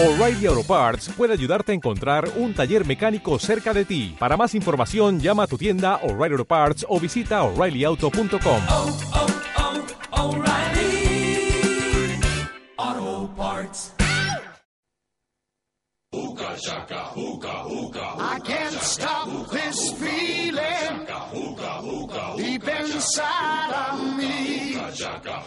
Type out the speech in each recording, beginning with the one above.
O'Reilly Auto Parts puede ayudarte a encontrar un taller mecánico cerca de ti. Para más información, llama a tu tienda O'Reilly Auto Parts o visita oreillyauto.com. oh, oh, O'Reilly Auto Parts. I can't stop this feeling deep inside of me.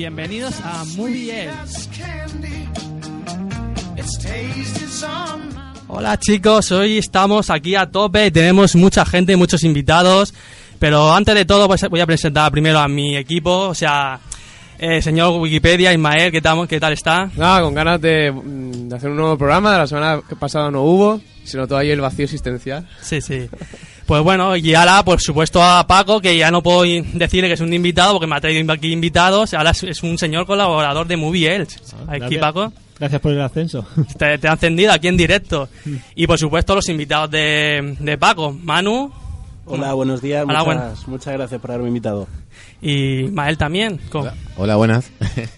Bienvenidos a Movie Edge. Hola chicos, hoy estamos aquí a tope, tenemos mucha gente, muchos invitados, pero antes de todo pues, voy a presentar primero a mi equipo, o sea, eh, señor Wikipedia, Ismael, ¿qué tal, qué tal está? Nada, con ganas de, mm, de hacer un nuevo programa. De la semana pasada no hubo. Se notó ahí el vacío existencial. Sí, sí. Pues bueno, y ahora por supuesto a Paco, que ya no puedo decirle que es un invitado porque me ha traído aquí invitados, ahora es, un señor colaborador de Movie Elch. Aquí gracias. Paco. Gracias por el ascenso. Te, te ha encendido aquí en directo. Y por supuesto los invitados de, de Paco, Manu Hola, buenos días. Hola, muchas, muchas gracias por haberme invitado. y Mael también. Con- Hola, buenas.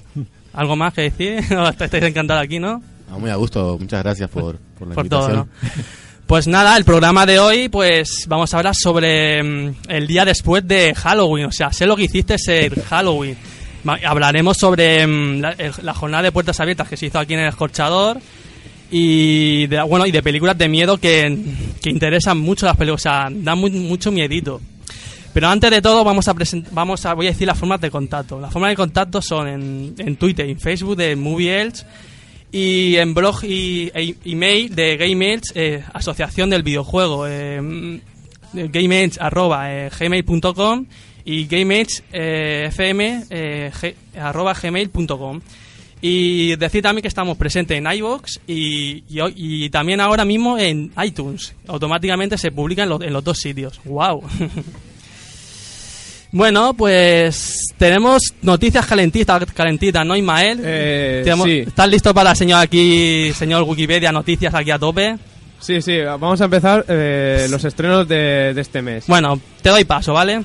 ¿Algo más que decir? Estáis encantados aquí, ¿no? Ah, muy a gusto, muchas gracias por, por la Por todo, invitación. ¿no? Pues nada, el programa de hoy, pues vamos a hablar sobre mm, el día después de Halloween. O sea, sé lo que hiciste en Halloween. Hablaremos sobre mm, la, jornada de puertas abiertas que se hizo aquí en el Escorchador. Y de, bueno, y de películas de miedo que, que interesan mucho las películas. O sea, dan mu- mucho miedito. Pero antes de todo vamos a vamos a voy a decir las formas de contacto. Las formas de contacto son en, en Twitter en Facebook de Movie Elch y en blog y e- email de Game Elch, eh, asociación del videojuego eh, mm, arroba eh, y gameelch eh, y decir también que estamos presentes en iVoox y, y, también ahora mismo en iTunes. Automáticamente se publica en en los dos sitios. ¡Wow! bueno, pues tenemos noticias calentitas, calentitas ¿no, Ismael? Eh, Tenemos- sí. ¿Estás listo para, señor aquí, señor Wikipedia, noticias aquí a tope? Sí, sí, vamos a empezar eh, los estrenos de, de este mes. Bueno, te doy paso, ¿vale?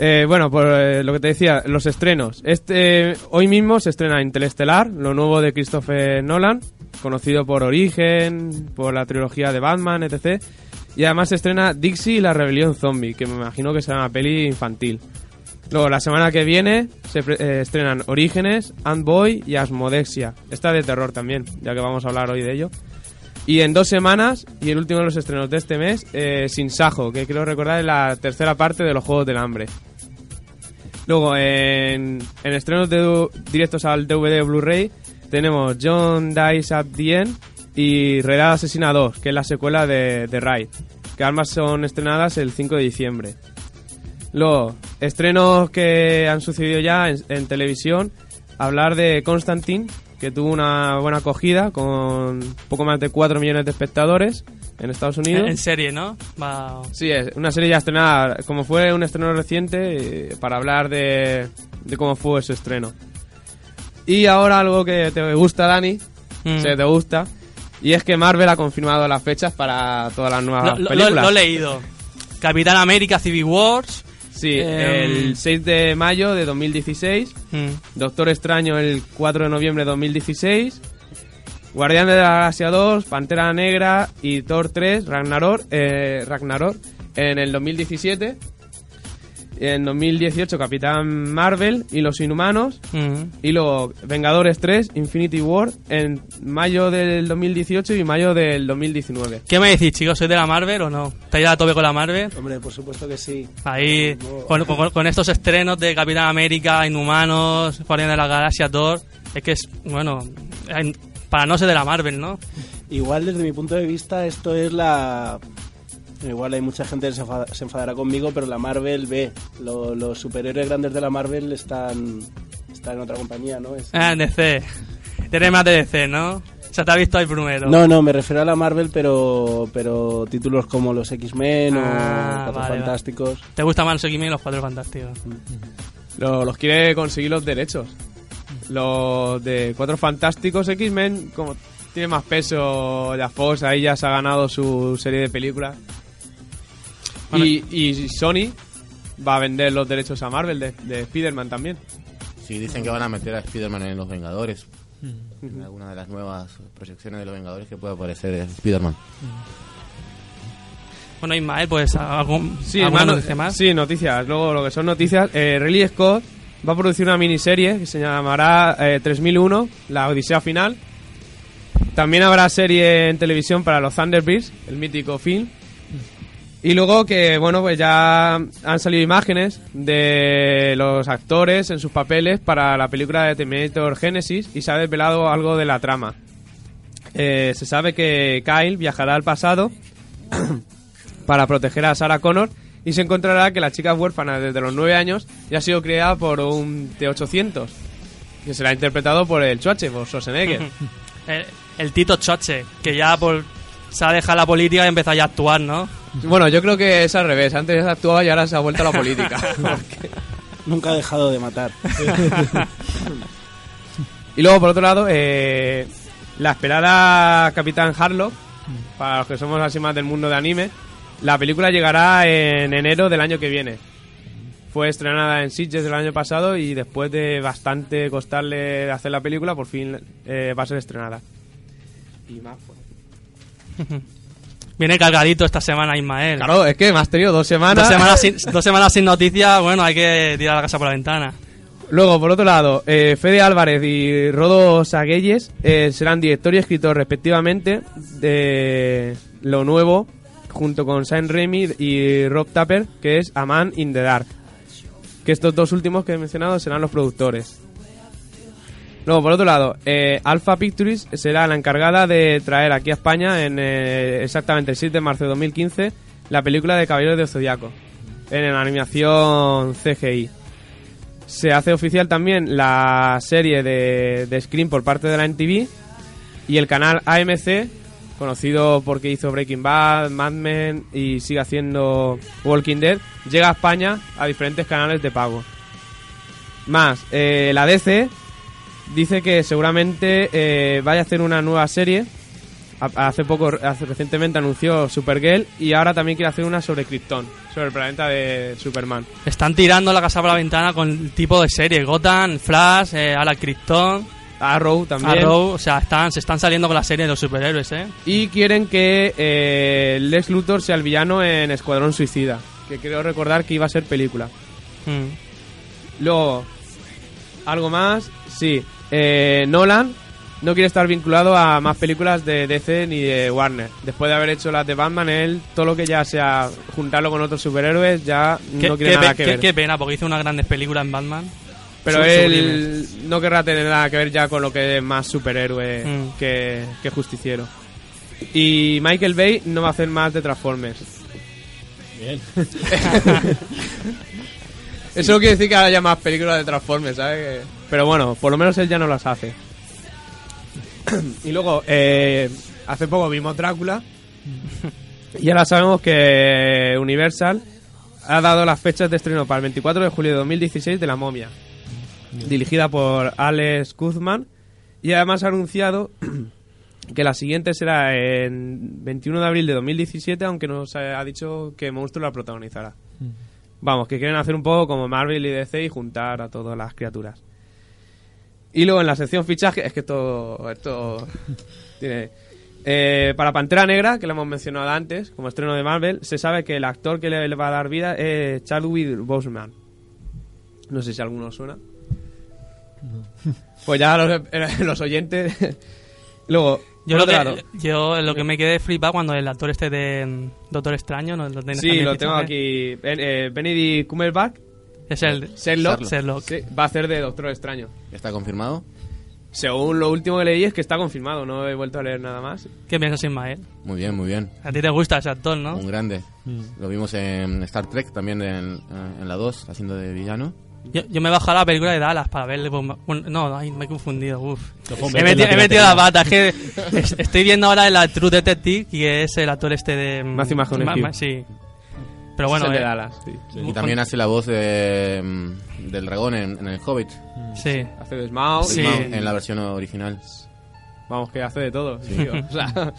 Eh, bueno, por eh, lo que te decía, los estrenos. Este Hoy mismo se estrena Interestelar, lo nuevo de Christopher Nolan, conocido por Origen, por la trilogía de Batman, etc. Y además se estrena Dixie y la rebelión zombie, que me imagino que será una peli infantil. Luego, la semana que viene se eh, estrenan Orígenes, Ant-Boy y Asmodexia. Esta de terror también, ya que vamos a hablar hoy de ello. Y en dos semanas, y el último de los estrenos de este mes, eh, Sin Sajo, que creo recordar es la tercera parte de los Juegos del Hambre. Luego, en, en estrenos directos al DVD Blu-ray, tenemos John Dies at the End y Redada Asesina 2, que es la secuela de, de Raid, que ambas son estrenadas el 5 de diciembre. Luego, estrenos que han sucedido ya en, en televisión, hablar de Constantine, que tuvo una buena acogida con poco más de 4 millones de espectadores en Estados Unidos. En, en serie, ¿no? Va- Sí, es una serie ya estrenada, como fue un estreno reciente, eh, para hablar de, de cómo fue su estreno. Y ahora algo que te gusta, Dani, Mm. se te gusta, y es que Marvel ha confirmado las fechas para todas las nuevas Lo, lo- películas. lo he leído. Capitán América Civil Wars. Sí, Eh, el 6 de mayo de 2016, mm, Doctor Extraño el 4 de noviembre de 2016, Guardianes de la Galaxia 2, Pantera Negra y Thor 3, Ragnarok, eh, Ragnarok en el 2017. En 2018 Capitán Marvel y Los Inhumanos. Mm. Y luego Vengadores 3, Infinity War, en mayo del 2018 y mayo del 2019. ¿Qué me decís, chicos? ¿Sois de la Marvel o no? ¿Estáis a tope con la Marvel? Hombre, por supuesto que sí. Ahí, con, con- con estos estrenos de Capitán América, Inhumanos, Guardianes de la Galaxia, Thor. Es que es, bueno, en- para no ser de la Marvel, ¿no? Igual desde mi punto de vista esto es la... Igual hay mucha gente que se, enfada- se enfadará conmigo, pero la Marvel ve. Lo- los superhéroes grandes de la Marvel están, están en otra compañía, ¿no? Es- Ah, DC. Tienes más de DC, ¿no? O sea, te has visto ahí primero. No, no, me refiero a la Marvel, pero, pero títulos como los X-Men Ah, o Cuatro vale, vale. Fantásticos. ¿Te gusta más los X-Men y los Cuatro Fantásticos? Lo- los quiere conseguir los derechos. Los de Cuatro Fantásticos X-Men, como tiene más peso, ya Fox ahí ya se ha ganado su serie de películas. Bueno. Y, y Sony va a vender los derechos a Marvel de, de Spider-Man también. Sí, dicen que van a meter a Spider-Man en Los Vengadores. En alguna de las nuevas proyecciones de Los Vengadores que puede aparecer Spider-Man. Bueno, Ismael, pues algún, Sí, ¿alguna hermano, noticia más? sí, noticias. Luego lo que son noticias, eh, Ridley Scott va a producir una miniserie que se llamará eh, 3001, la Odisea Final. También habrá serie en televisión para los Thunderbirds, el mítico film. Y luego que, bueno, pues ya han salido imágenes de los actores en sus papeles para la película de Terminator Genesis y se ha desvelado algo de la trama. Eh, se sabe que Kyle viajará al pasado para proteger a Sarah Connor y se encontrará que la chica es huérfana desde los 9 años y ha sido criada por un T-800 que será interpretado por el Chuache, por Schwarzenegger. El, el Tito Choche, que ya por, se ha dejado la política y empezó ya a actuar, ¿no? bueno, yo creo que es al revés. Antes actuaba y ahora se ha vuelto a la política. Nunca ha dejado de matar. y luego, por otro lado, eh, la esperada Capitán Harlock, para los que somos así más del mundo de anime, la película llegará en enero del año que viene. Fue estrenada en Sitges el año pasado y después de bastante costarle hacer la película, por fin eh, va a ser estrenada. Y más pues. Viene cargadito esta semana Ismael. Claro, es que me has tenido dos semanas. Dos semanas, sin, dos semanas sin noticias, bueno, hay que tirar la casa por la ventana. Luego, por otro lado, eh, Fede Álvarez y Rodo Saguelles eh, serán director y escritor respectivamente de lo nuevo, junto con Sam Raimi y Rob Tapper, que es A Man in the Dark. Que estos dos últimos que he mencionado serán los productores. Luego, por otro lado, eh, Alpha Pictures será la encargada de traer aquí a España en eh, exactamente el 7 de marzo de 2015 la película de Caballeros del Zodiaco en la animación CGI. Se hace oficial también la serie de, de Scream por parte de la NTV y el canal AMC, conocido porque hizo Breaking Bad, Mad Men y sigue haciendo Walking Dead, llega a España a diferentes canales de pago. Más, eh, la DC dice que seguramente eh, vaya a hacer una nueva serie. A- Hace poco, hace, recientemente anunció Supergirl y ahora también quiere hacer una sobre Krypton, sobre el planeta de Superman. Están tirando la casa por la ventana con el tipo de serie. Gotham, Flash, eh, Ala Krypton, Arrow también. Arrow. O sea, están, se están saliendo con la serie de los superhéroes, ¿eh? Y quieren que eh, Lex Luthor sea el villano en Escuadrón Suicida. Que creo recordar que iba a ser película. Mm. Luego, algo más. Sí, eh, Nolan no quiere estar vinculado a más películas de DC ni de Warner. Después de haber hecho las de Batman, él, todo lo que ya sea juntarlo con otros superhéroes, ya no quiere nada que qué- ver. qué pena, porque hizo unas grandes películas en Batman. Pero Son él no querrá tener nada que ver ya con lo que es más superhéroe Mm. que, que justiciero. Y Michael Bay no va a hacer más de Transformers. Bien. Eso no quiere decir que haya ya más películas de Transformers, ¿sabes? Pero bueno, por lo menos él ya no las hace. y luego, eh, hace poco vimos Drácula. y ahora sabemos que Universal ha dado las fechas de estreno para el 24 de julio de 2016 de La Momia. Dirigida por Alex Guzman. Y además ha anunciado que la siguiente será en 21 de abril de 2017, aunque nos ha dicho que Monstruo la protagonizará. Vamos, que quieren hacer un poco como Marvel y DC y juntar a todas las criaturas. Y luego en la sección fichaje, es que esto, esto tiene... Eh, para Pantera Negra, que lo hemos mencionado antes, como estreno de Marvel, se sabe que el actor que le, va a dar vida es Chadwick Boseman. No sé si alguno os suena. Pues ya los, los oyentes. Luego, Yo lo, que, lado- yo lo que me quedé flipado cuando el actor este de mm, Doctor Extraño, ¿no? Lo Sí, lo tengo ¿eh? aquí. Ben- eh, Benedict Cumberbatch, Es el Sherlock, Sherlock. sí, va a hacer de Doctor Extraño. ¿Ya está confirmado? Según lo último que leí es que está confirmado, no he vuelto a leer nada más. ¿Qué piensas, Ismael? Muy bien, muy bien. A ti te gusta ese actor, ¿no? Un grande. Mm. Lo vimos en Star Trek también en, en la 2, haciendo de villano. Yo, yo me he bajado la película de Dallas para verle. pues, bueno, no, ay, me he confundido. Uf. He metido, la he metido la pata. Es que es- estoy viendo ahora la True Detective, que es el actor este de. mm, Matthew McConaughey. Ma- ma- sí. Pero bueno, Es el de eh, Dallas, sí. Y también hace la voz de, mm, del dragón en, en el Hobbit. sí. Hace de Smaug, Sí. En la versión original. Vamos, que hace de todo. tío. O sea,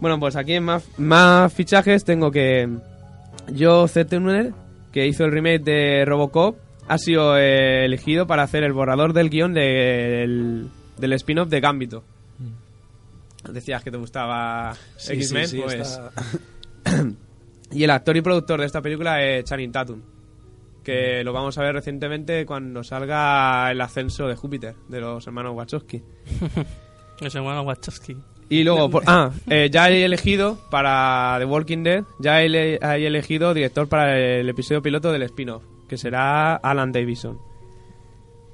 bueno, pues aquí en más, más fichajes tengo que Joe Zettener, que hizo el remake de Robocop, ha sido eh, elegido para hacer el borrador del guion del, del spin-off de Gambito. Decías que te gustaba Sí, X-Men, sí, sí, pues... está- Y el actor y productor de esta película es Channing Tatum, que lo vamos a ver recientemente cuando salga el ascenso de Júpiter, de los hermanos Wachowski. Ese bueno Wachowski. Y luego, por- ah, eh, ya he elegido para The Walking Dead, ya he, he elegido director para el episodio piloto del spin-off, que será Alan Davison.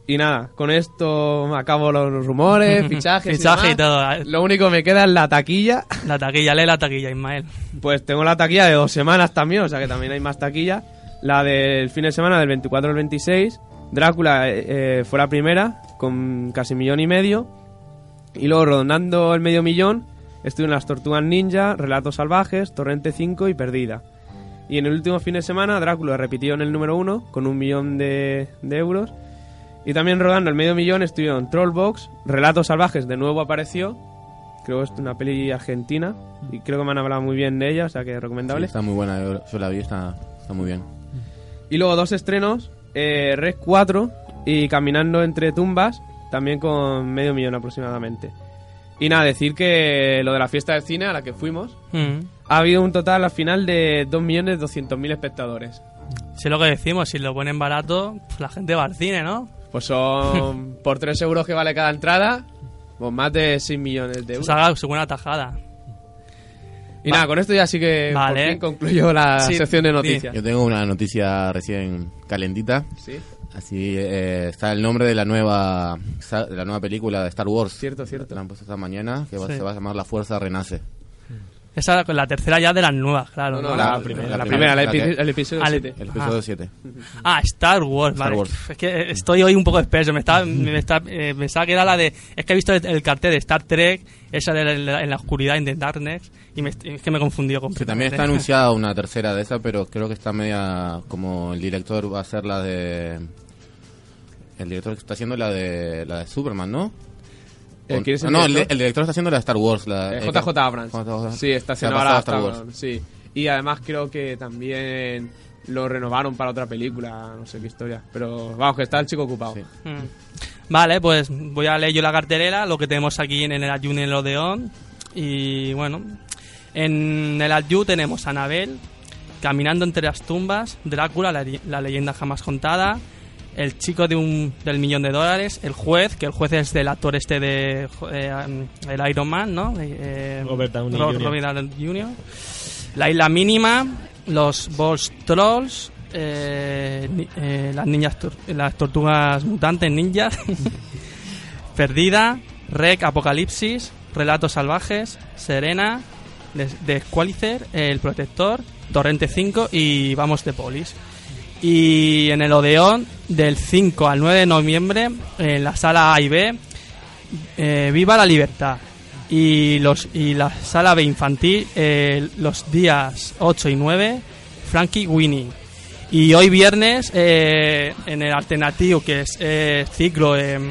Y nada, con esto acabo los rumores, fichajes. Fichaje y todo. Lo único que me queda es la taquilla. La taquilla, lee la taquilla, Ismael. Pues tengo la taquilla de dos semanas también, o sea que también hay más taquilla. La del fin de semana del 24 al 26. Drácula eh, eh, fue la primera, con casi millón y medio. Y luego, rondando el medio millón, estuvieron las Tortugas Ninja, Relatos Salvajes, Torrente 5 y Perdida. Y en el último fin de semana, Drácula repitió en el número 1 con un millón de, de euros. Y también rodando el medio millón estuvieron Trollbox, Relatos Salvajes de nuevo apareció. Creo que es una peli argentina y creo que me han hablado muy bien de ella, o sea que es Sí, recomendable. está muy buena, yo, yo la vi, está, está muy bien. Y luego dos estrenos, eh, Red 4 y Caminando entre tumbas, también con medio millón aproximadamente. Y nada, decir que lo de la fiesta del cine a la que fuimos, Mm. Ha habido un total al final de 2.200.000 espectadores. Si es lo que decimos, si lo ponen barato, pues la gente va al cine, ¿no? Pues son por 3 euros que vale cada entrada, pues más de 6 millones de euros. Se haga su buena tajada. Y nada, con esto ya sí que por Vale. fin concluyo la Sí, sección de noticias. Yo tengo una noticia recién calentita. Sí, Así eh, está el nombre de la nueva de la nueva película de Star Wars. cierto, cierto. La han puesto esta mañana, que va- se va a llamar La Fuerza Renace. Esa es la tercera ya de las nuevas, claro. No, la, La primera, primera, la primera, el, la que- el episodio Al- 7. El episodio Ah. 7. Ah, Star Wars, Star vale. Wars. Es que estoy hoy un poco espeso. Me estaba, me está, eh, pensaba que era la de. Es que he visto el, el cartel de Star Trek, esa de la- en la oscuridad, in the darkness, y me, es que me he confundido Que completamente. también está anunciada una tercera de esa, pero creo que está media como el director va a hacer la de el director está haciendo la de la de Superman, ¿no? Eh, O- ¿quién es el no, el, director? el director está haciendo la de Star Wars, la Eh, JJ Abrams. JJ. Sí, está haciendo ahora Star Star Wars. Sí. Y además creo que también lo renovaron para otra película, no sé qué historia. Pero vamos, que está el chico ocupado. Sí. Mm. Vale, pues voy a leer yo la cartelera, lo que tenemos aquí en el y en el Odeón. Y bueno, en el Adju tenemos a Anabel, Caminando entre las tumbas, Drácula, la, la leyenda jamás contada, El chico de un, del millón de dólares, El juez, que el juez es del actor este de eh, el Iron Man, ¿no? Eh, Robert Downey Ro- Jr.. Robert Downey Jr. La isla mínima, los Balls Trolls, eh, eh, las niñas las tortugas mutantes ninjas, Perdida, Rec Apocalipsis, Relatos Salvajes, Serena, Des- Desqualicer, El Protector, Torrente 5 y Vamos de Polis. Y en el Odeón, del 5 al 9 de noviembre, en la sala A y B, eh, Viva la Libertad. Y, los, y la sala B infantil, eh, los días 8 y 9, Frankie Winnie. Y hoy viernes, eh, en el alternativo, que es eh, ciclo, em,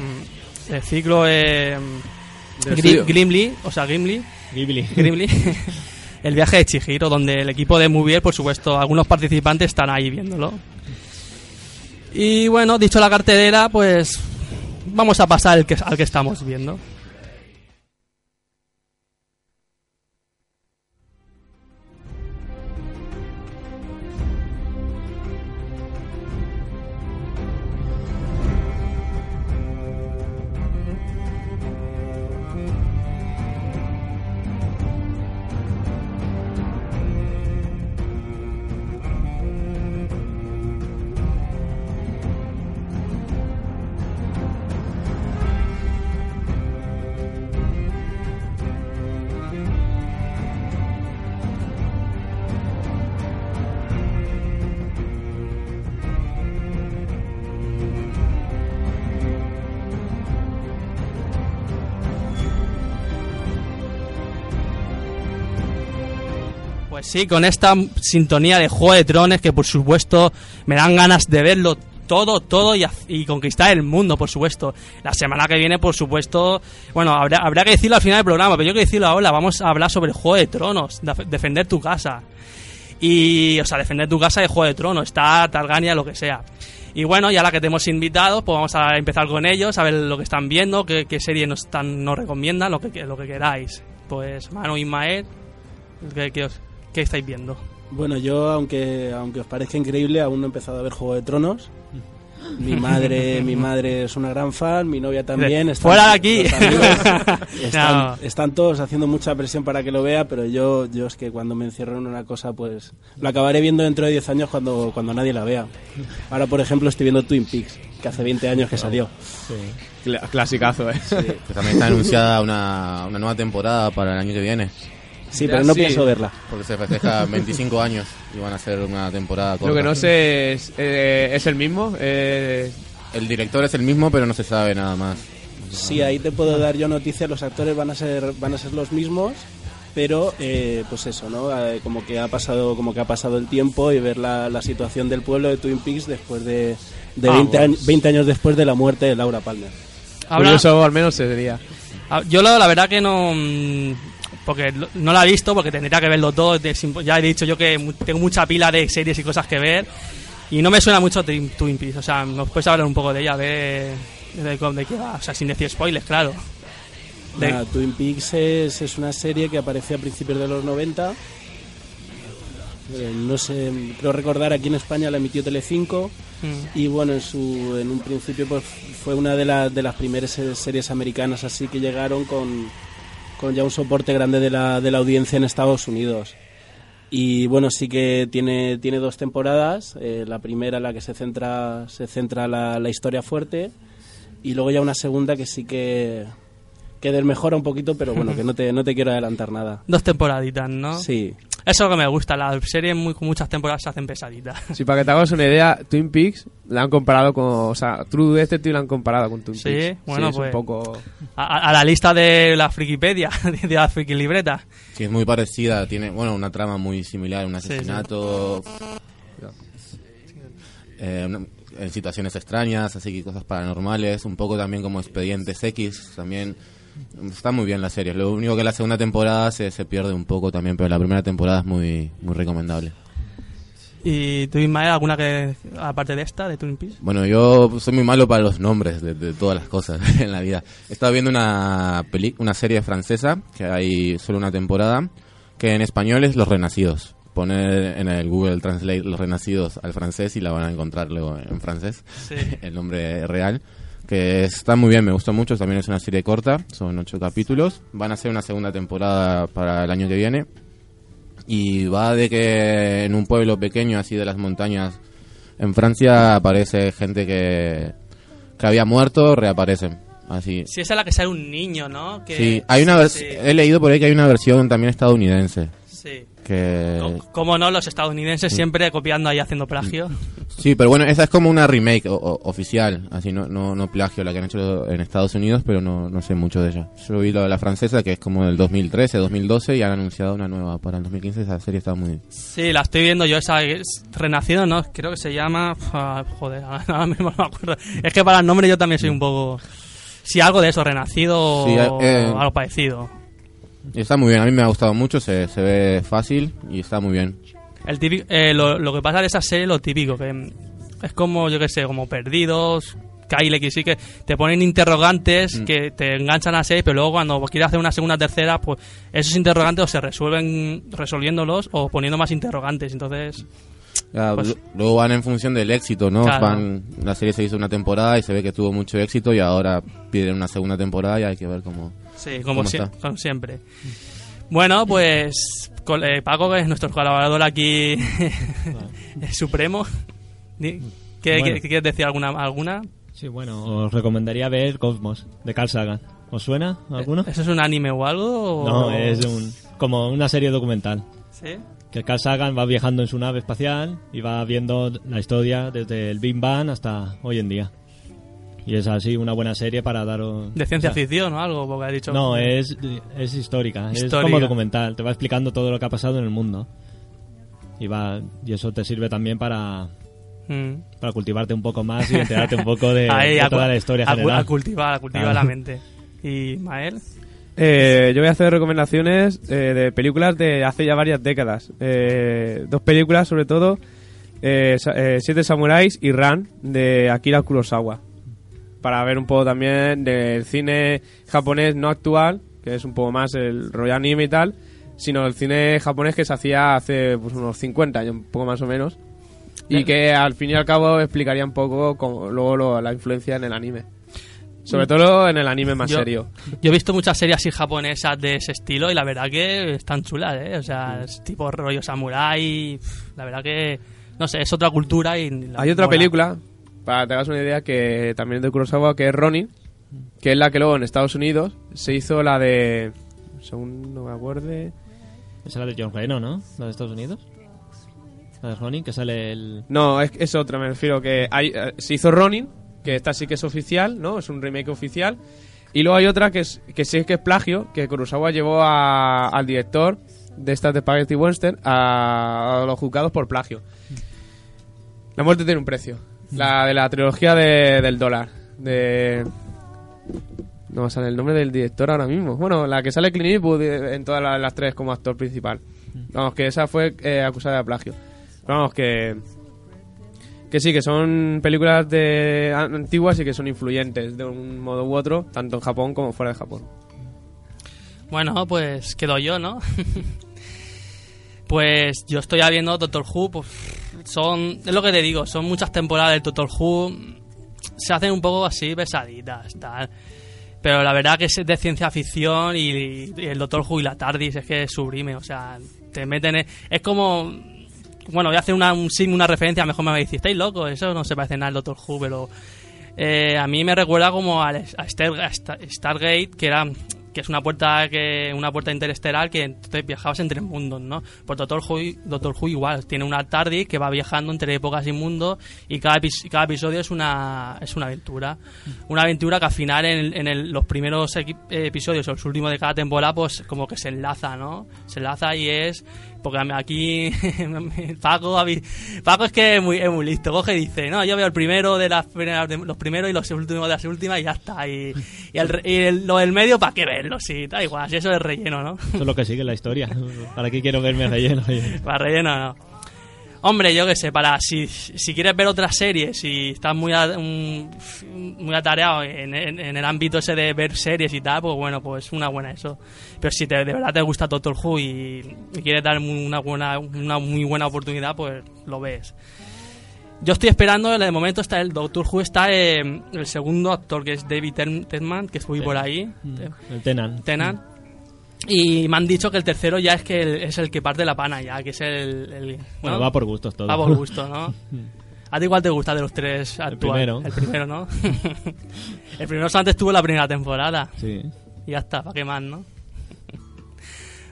eh, ciclo Del Gri- estudio. Gimli, o sea, Gimli, Ghibli. Gimli, el viaje de Chihiro, donde el equipo de Movier, por supuesto, algunos participantes están ahí viéndolo. Y bueno, dicho la cartelera, pues vamos a pasar al que, al que estamos viendo. Sí, con esta sintonía de Juego de Trones que por supuesto me dan ganas de verlo todo, todo y, conquistar el mundo, por supuesto. La semana que viene, por supuesto, bueno, habrá, habrá que decirlo al final del programa, pero yo que decirlo ahora, vamos a hablar sobre el Juego de Tronos, de- defender tu casa. Y, o sea, defender tu casa de Juego de Tronos, está Targaryen, lo que sea. Y bueno, ya la que te hemos invitado, pues vamos a empezar con ellos, a ver lo que están viendo, qué, qué serie nos, están, nos recomiendan, lo que, lo que queráis. Pues, Manu Ismael, ¿qué, qué os- qué estáis viendo? Bueno, yo, aunque, aunque os parezca increíble, aún no he empezado a ver Juego de Tronos. Mi madre, mi madre es una gran fan, mi novia también. están- ¡Fuera de aquí! están, No. están todos haciendo mucha presión para que lo vea, pero yo, yo es que cuando me encierro en una cosa, pues lo acabaré viendo dentro de 10 años cuando, cuando nadie la vea. Ahora, por ejemplo, estoy viendo Twin Peaks, que hace 20 años que salió. Cla- clasicazo, ¿eh? Que también está anunciada una, una nueva temporada para el año que viene. Sí, Ya pero no sí. pienso verla. Porque se festeja 25 años y van a hacer una temporada corta. Lo que no sé es, eh, ¿es el mismo. Eh, El director es el mismo, pero no se sabe nada más. Sí, ahí te puedo dar yo noticias, los actores van a ser van a ser los mismos, pero eh, pues eso, ¿no? Eh, como que ha pasado como que ha pasado el tiempo y ver la, la situación del pueblo de Twin Peaks después de, de Ah, 20, bueno. años, 20 años después de la muerte de Laura Palmer. Habla- curioso al menos sería. Ah, Yo la, la verdad que no. Porque no la he visto, porque tendría que verlo todo. Ya he dicho yo que tengo mucha pila de series y cosas que ver. Y no me suena mucho Twin, Peaks. O sea, ¿nos puedes hablar un poco de ella? De, de, de qué va. O sea, sin decir spoilers, claro. De- Twin Peaks es, es una serie que apareció a principios de los 90. Eh, no sé, creo recordar aquí en España la emitió Telecinco. Mm. Y bueno, en, su, en un principio pues, fue una de, las de las primeras se- series americanas así que llegaron con, con ya un soporte grande de la, de la audiencia en Estados Unidos. Y bueno, sí que tiene, tiene dos temporadas. eh, la primera en la que se centra, se centra la, la historia fuerte. Y luego ya una segunda que sí que, que desmejora un poquito, pero bueno, que no te, no te quiero adelantar nada. Dos temporaditas, ¿no? Sí, Eso es lo que me gusta. Las series muy, con muchas temporadas se hacen pesaditas. Sí, para que te hagas una idea, Twin Peaks la han comparado con. O sea, True Detective la han comparado con Twin Sí, Peaks. bueno, es pues- un poco. A, a- la lista de la Frikipedia, de la Friki Libreta. Sí, es muy parecida. Tiene, bueno, una trama muy similar. Un Sí, sí. asesinato. eh, una- en situaciones extrañas, así que cosas paranormales. Un poco también como Expedientes X. También. Está muy bien la serie. Lo único que la segunda temporada se, se pierde un poco también, pero la primera temporada es muy, muy recomendable. ¿Y tú, Ismael, alguna que, aparte de esta, de Twin Peaks? Bueno, yo soy muy malo para los nombres de, de todas las cosas en la vida. He estado viendo una, peli una serie francesa, que hay solo una temporada, que en español es Los Renacidos. Poner en el Google Translate Los Renacidos al francés y la van a encontrar luego en francés, Sí. el nombre real. Que está muy bien, me gusta mucho, también es una serie corta, son ocho capítulos. Van a hacer una segunda temporada para el año que viene. Y va de que en un pueblo pequeño, así de las montañas, en Francia aparece gente que, que había muerto, reaparecen. Así. Sí, esa es la que sale un niño, ¿no? Que, Sí, hay una sí, he leído por ahí que hay una versión también estadounidense. sí. Que... Como no, los estadounidenses siempre copiando ahí haciendo plagio. Sí, pero bueno, esa es como una remake o- o- oficial, así no, no, no plagio, la que han hecho en Estados Unidos, pero no, no sé mucho de ella. Yo vi la, la francesa, que es como del 2013, 2012, y han anunciado una nueva para el 2015. Esa serie está muy... Sí, la estoy viendo yo, esa es Renacido, ¿no? Creo que se llama... joder, ahora mismo no me acuerdo. Es que para el nombre yo también soy un poco... Sí, algo de eso, Renacido Sí, o eh, algo parecido. Está muy bien, a mí me ha gustado mucho, se, se ve fácil y está muy bien. El típico, eh, lo, lo que pasa de esa serie, lo típico, que es como, yo que sé, como perdidos, Kyle que sí que te ponen interrogantes Mm. que te enganchan a serie, pero luego cuando quieres hacer una segunda tercera, pues esos interrogantes o se resuelven resolviéndolos o poniendo más interrogantes. Entonces, Ya, Pues- lu- luego van en función del éxito, ¿no? Claro. Van, la serie se hizo una temporada y se ve que tuvo mucho éxito y ahora piden una segunda temporada y hay que ver cómo... sí, como, ¿Cómo sie- está? como siempre. Bueno, pues eh, Paco, que es nuestro colaborador aquí supremo. ¿Qué, Bueno. qué- qué quieres decir alguna? alguna? Sí, bueno, os recomendaría ver Cosmos, de Carl Sagan. ¿Os suena alguno? ¿Eso es un anime o algo? o- No, es un, como una serie documental. ¿Sí? Que Carl Sagan va viajando en su nave espacial y va viendo la historia desde el Big Bang hasta hoy en día. Y es así una buena serie para daros... De ciencia o sea, ficción o algo, porque ha dicho. No, es, es histórica, es como documental. Te va explicando todo lo que ha pasado en el mundo. Y, va, y eso te sirve también para, Mm. para cultivarte un poco más y enterarte un poco de, Ahí, de a, toda la historia a general. a cultivar, a cultivar Claro. la mente. ¿Y Mael? Eh, yo voy a hacer recomendaciones eh, de películas de hace ya varias décadas. Eh, dos películas, sobre todo, eh, eh, Siete Samuráis y Ran, de Akira Kurosawa. Para ver un poco también del cine japonés no actual, que es un poco más el rollo anime y tal, sino el cine japonés que se hacía hace pues, unos 50 años, un poco más o menos. Y que al fin y al cabo explicaría un poco cómo- luego lo- la influencia en el anime. Sobre todo en el anime más Yo- serio. Yo he visto muchas series así japonesas de ese estilo y la verdad que están chulas, ¿eh? O sea, es tipo rollo samurai. pf, La verdad que, no sé, es otra cultura y... la- Hay otra mola. película, para que te hagas una idea, que también es de Kurosawa, que es Ronin, que es la que luego en Estados Unidos se hizo la de... Según no me acuerde... Esa es la de John Reno, ¿no? La de Estados Unidos. La de Ronin, que sale el... No, es, es otra, me refiero que hay, eh, se hizo Ronin, que esta sí que es oficial, ¿no? Es un remake oficial. Y luego hay otra que, es, que sí que es plagio, que Kurosawa llevó a- al director de estas de Spaghetti Western a, a los juzgados por plagio. La muerte tiene un precio. La de la trilogía de- del dólar. De... No sale el nombre del director ahora mismo. Bueno, la que sale Clint Eastwood eh, en todas la- las tres como actor principal. Vamos, que esa fue eh, acusada de plagio. Vamos, que... Que sí, que son películas de an- antiguas y que son influyentes de un modo u otro, tanto en Japón como fuera de Japón. Bueno, pues quedo yo, ¿no? pues yo estoy viendo Doctor Who, pues son, es lo que te digo, son muchas temporadas del Doctor Who, se hacen un poco así pesaditas, tal. Pero la verdad que es de ciencia ficción y, y el Doctor Who y la TARDIS es que es sublime, o sea, te meten... en- es como... Bueno, voy a hacer una, un sim, una referencia, mejor me vais a decir, estáis locos, eso no se parece nada al Doctor Who, pero... eh, a mí me recuerda como al- a, Star- a Star- Stargate, que era que es una puerta que una puerta interestelar que entonces viajabas entre mundos, ¿no? Pues Doctor Who, Doctor Who igual, tiene una TARDIS que va viajando entre épocas y mundos y cada, cada episodio es una es una aventura. Una aventura que al final en, en el- los primeros eh, episodios o los últimos de cada temporada pues como que se enlaza, ¿no? Se enlaza y es porque aquí Paco, Paco es que es muy, es muy listo, coge y dice, no, yo veo el primero de las de- los primeros y los últimos de las últimas y ya está. Y, y, el, y el- lo del medio, ¿para qué verlo? Sí, da igual, si eso es relleno, ¿no? Eso es lo que sigue la historia. ¿Para qué quiero verme relleno? Para relleno, no. Hombre, yo qué sé, para si, si quieres ver otras series y estás muy, a- un- muy atareado en, en- en el ámbito ese de ver series y tal, pues bueno, pues una buena eso. Pero si te, de verdad te gusta Doctor Who y, y quieres dar una, buena, una muy buena oportunidad, pues lo ves. Yo estoy esperando, de momento está el Doctor Who, está eh, el segundo actor que es David Ten- Tennant, que estuvo por ahí. El Tenan. Tennant. Y me han dicho que el tercero ya es que el- es el que parte la pana ya, que es el... el- Bueno, ¿no? va por gustos todo. Va por gusto, ¿no? ¿A ti igual te gusta de los tres actuales? primero. El primero, ¿no? el primero antes tuvo la primera temporada. Sí. Y ya está, ¿para qué más, no?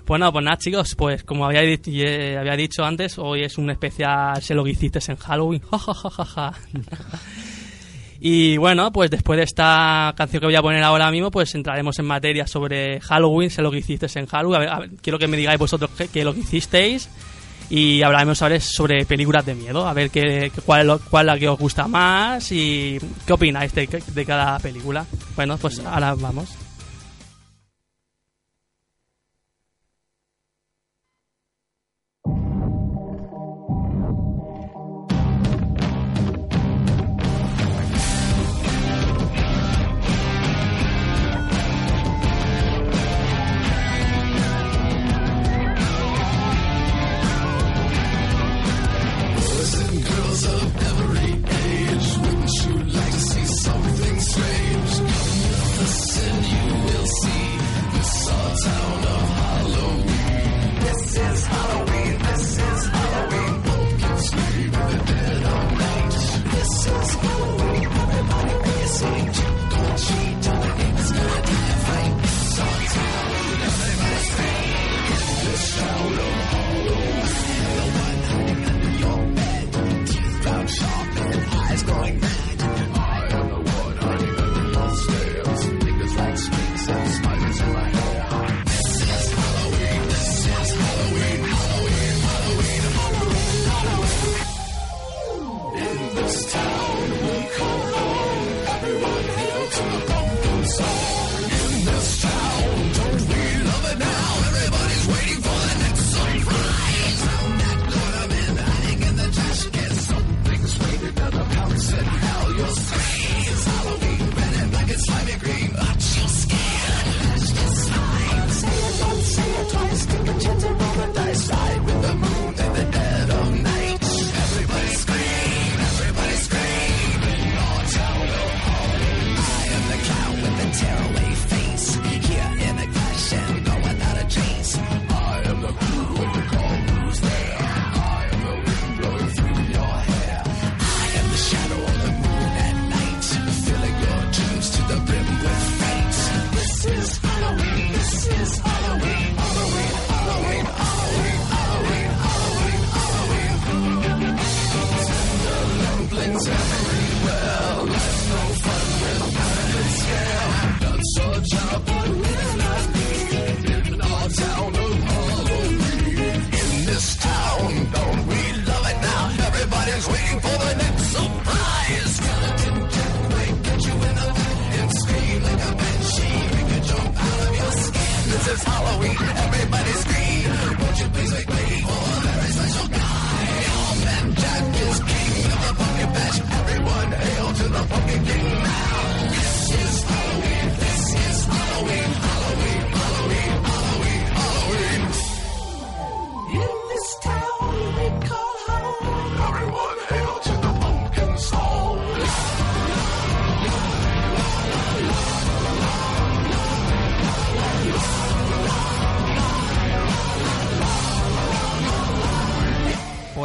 Pues nada, pues nada, chicos, pues como había, eh, había dicho antes, hoy es un especial Sé lo que hiciste en Halloween. Ja, ja, ja, ja, ja. Y bueno, pues después de esta canción que voy a poner ahora mismo, pues entraremos en materia sobre Halloween, Sé lo que hiciste en Halloween. A ver, quiero que me digáis vosotros qué, qué lo que hicisteis. Y hablaremos sobre, películas de miedo, a ver qué- cuál, es lo- cuál es la que os gusta más y qué opináis de, de cada película. Bueno, pues ahora vamos. It's time.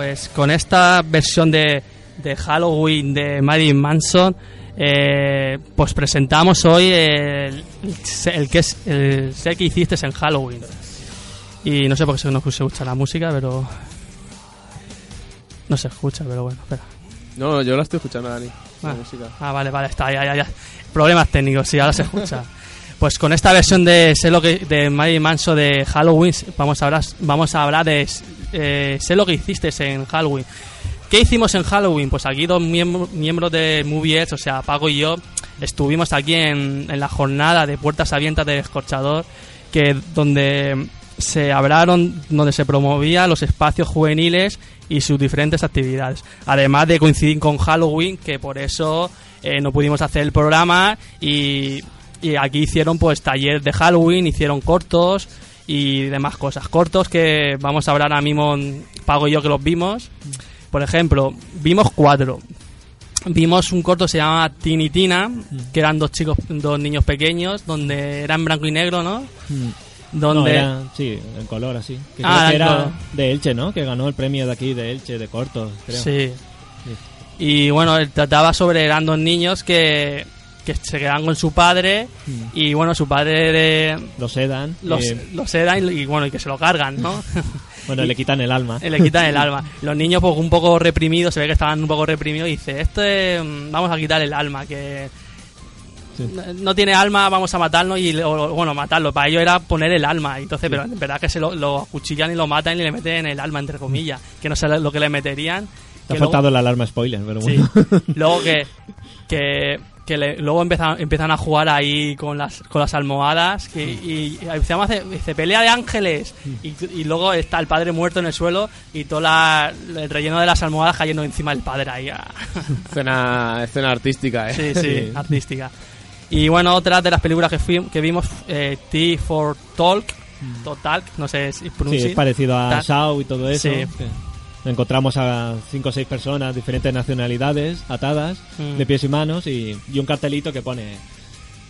Pues con esta versión de, de Halloween de Marilyn Manson, eh, pues presentamos hoy el, el que es el sé que hiciste en Halloween. Y no sé por qué se no se escucha la música, pero no se escucha, pero bueno, espera. No, yo la estoy escuchando, Dani. La Ah. música. Ah, vale, vale, está, ya, ya, ya. Problemas técnicos, sí, ahora se escucha. Pues con esta versión de sé que de Marilyn Manson de Halloween vamos a hablar, vamos a hablar de eh, sé lo que hiciste en Halloween. ¿Qué hicimos en Halloween? Pues aquí dos miembro- miembros de Movie Edge, o sea, Paco y yo, estuvimos aquí en, en la jornada de puertas abiertas del Escorchador, que donde se hablaron, donde se promovía los espacios juveniles y sus diferentes actividades. Además de coincidir con Halloween, que por eso eh, no pudimos hacer el programa y, y aquí hicieron pues taller de Halloween, hicieron cortos y demás cosas. Cortos que vamos a hablar ahora mismo, Pago y yo que los vimos. Por ejemplo, vimos cuatro. Vimos un corto que se llama Tini Tina, que eran dos chicos, dos niños pequeños, donde era en blanco y negro, ¿no? Donde No, era, sí, en color así. Que Ah, creo que en era color. de Elche, ¿no? Que ganó el premio de aquí de Elche de cortos, creo. Sí. Y bueno, trataba sobre eran dos niños que, que se quedan con su padre y bueno, su padre de- Lo sedan. los, eh, los sedan y, y, bueno, y que se lo cargan, ¿no? bueno, le quitan el alma. le quitan el alma. Los niños pues un poco reprimidos, se ve que estaban un poco reprimidos y dice, este vamos a quitar el alma, que Sí. no- tiene alma, vamos a matarlo y o, bueno, matarlo. Para ello era poner el alma. Entonces, pero en verdad que se lo, lo acuchillan y lo matan y le meten el alma entre comillas, que no sé lo que le meterían. Te ha que luego- faltado la alarma spoiler, pero Sí. bueno. luego que que, que le- luego empiezan, empiezan a jugar ahí con las con las almohadas que, y, y se llama pelea de ángeles y, y luego está el padre muerto en el suelo y todo la- el relleno de las almohadas cayendo encima del padre ahí ah. Escena, escena artística, ¿eh? sí, sí, artística y bueno otra de las películas que, fui- que vimos eh, T for Talk Total no sé si Sí, pronuncia es parecido a Ta- Shaw y todo eso. Sí. Encontramos a cinco o seis personas, diferentes nacionalidades, atadas, Mm. de pies y manos, y, y un cartelito que pone,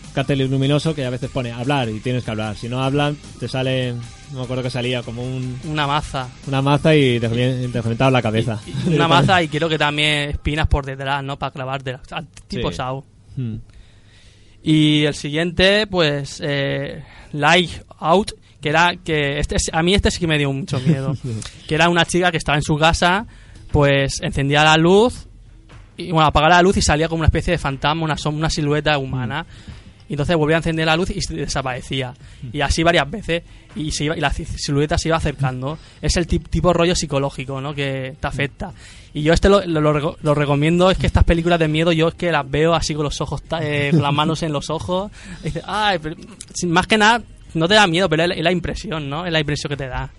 un cartel luminoso que a veces pone hablar y tienes que hablar. Si no hablan, te sale, no me acuerdo que salía, como un, una maza una maza y te, reventaba la cabeza. Y una maza y creo que también espinas por detrás, ¿no? Para clavarte, tipo Sí. Sao. Mm. Y el siguiente, pues, eh, Light Out, que era que este, a mí este sí que me dio mucho miedo. que era una chica que estaba en su casa, pues encendía la luz, y bueno, apagaba la luz y salía como una especie de fantasma, una, una silueta humana. Y entonces volvía a encender la luz y se desaparecía. Y así varias veces. Y, se iba- y la silueta se iba acercando. Es el tip- tipo rollo psicológico, ¿no? Que te afecta. Y yo este lo, lo- lo reco- lo recomiendo. Es que estas películas de miedo yo es que las veo así con los ojos, eh, con las manos en los ojos. Y dices, ay, pero- más que nada, no te da miedo, pero es la, es la impresión, ¿no? Es la impresión que te da.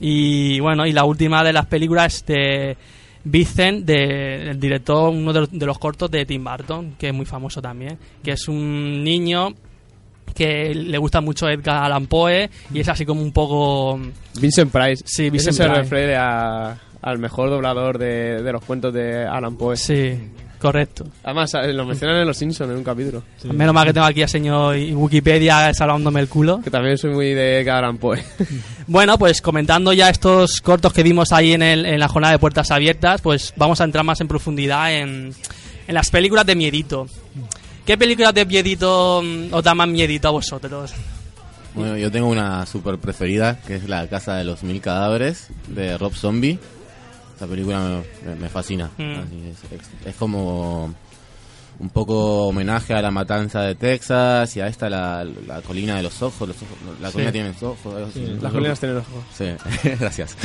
Y bueno, y la última de las películas de Vincent, de, el director, uno de los, de los cortos de Tim Burton, que es muy famoso también, que es un niño que le gusta mucho Edgar Allan Poe y es así como un poco... Vincent Price. Sí, Ese Vincent se Price. refiere a- al mejor doblador de, de los cuentos de Alan Poe. Sí, correcto. Además, eh, lo mencionan en Los Simpsons en un capítulo. Menos mal que tengo aquí al señor Wikipedia salvándome el culo. Que también soy muy de Allan Poe. Bueno, pues comentando ya estos cortos que vimos ahí en, el- en la jornada de puertas abiertas, pues vamos a entrar más en profundidad en, en las películas de miedito. ¿Qué películas de miedito mm, os da más miedito a vosotros? Bueno, yo tengo una super preferida, que es La Casa de los Mil Cadáveres, de Rob Zombie. Esta película me, fascina. Mm. Es, es- es como un poco homenaje a la matanza de Texas y a esta, la, la colina de los ojos. Los ojos la Sí. colina tiene los ojos. así. Las colinas tienen ojos. Sí, gracias.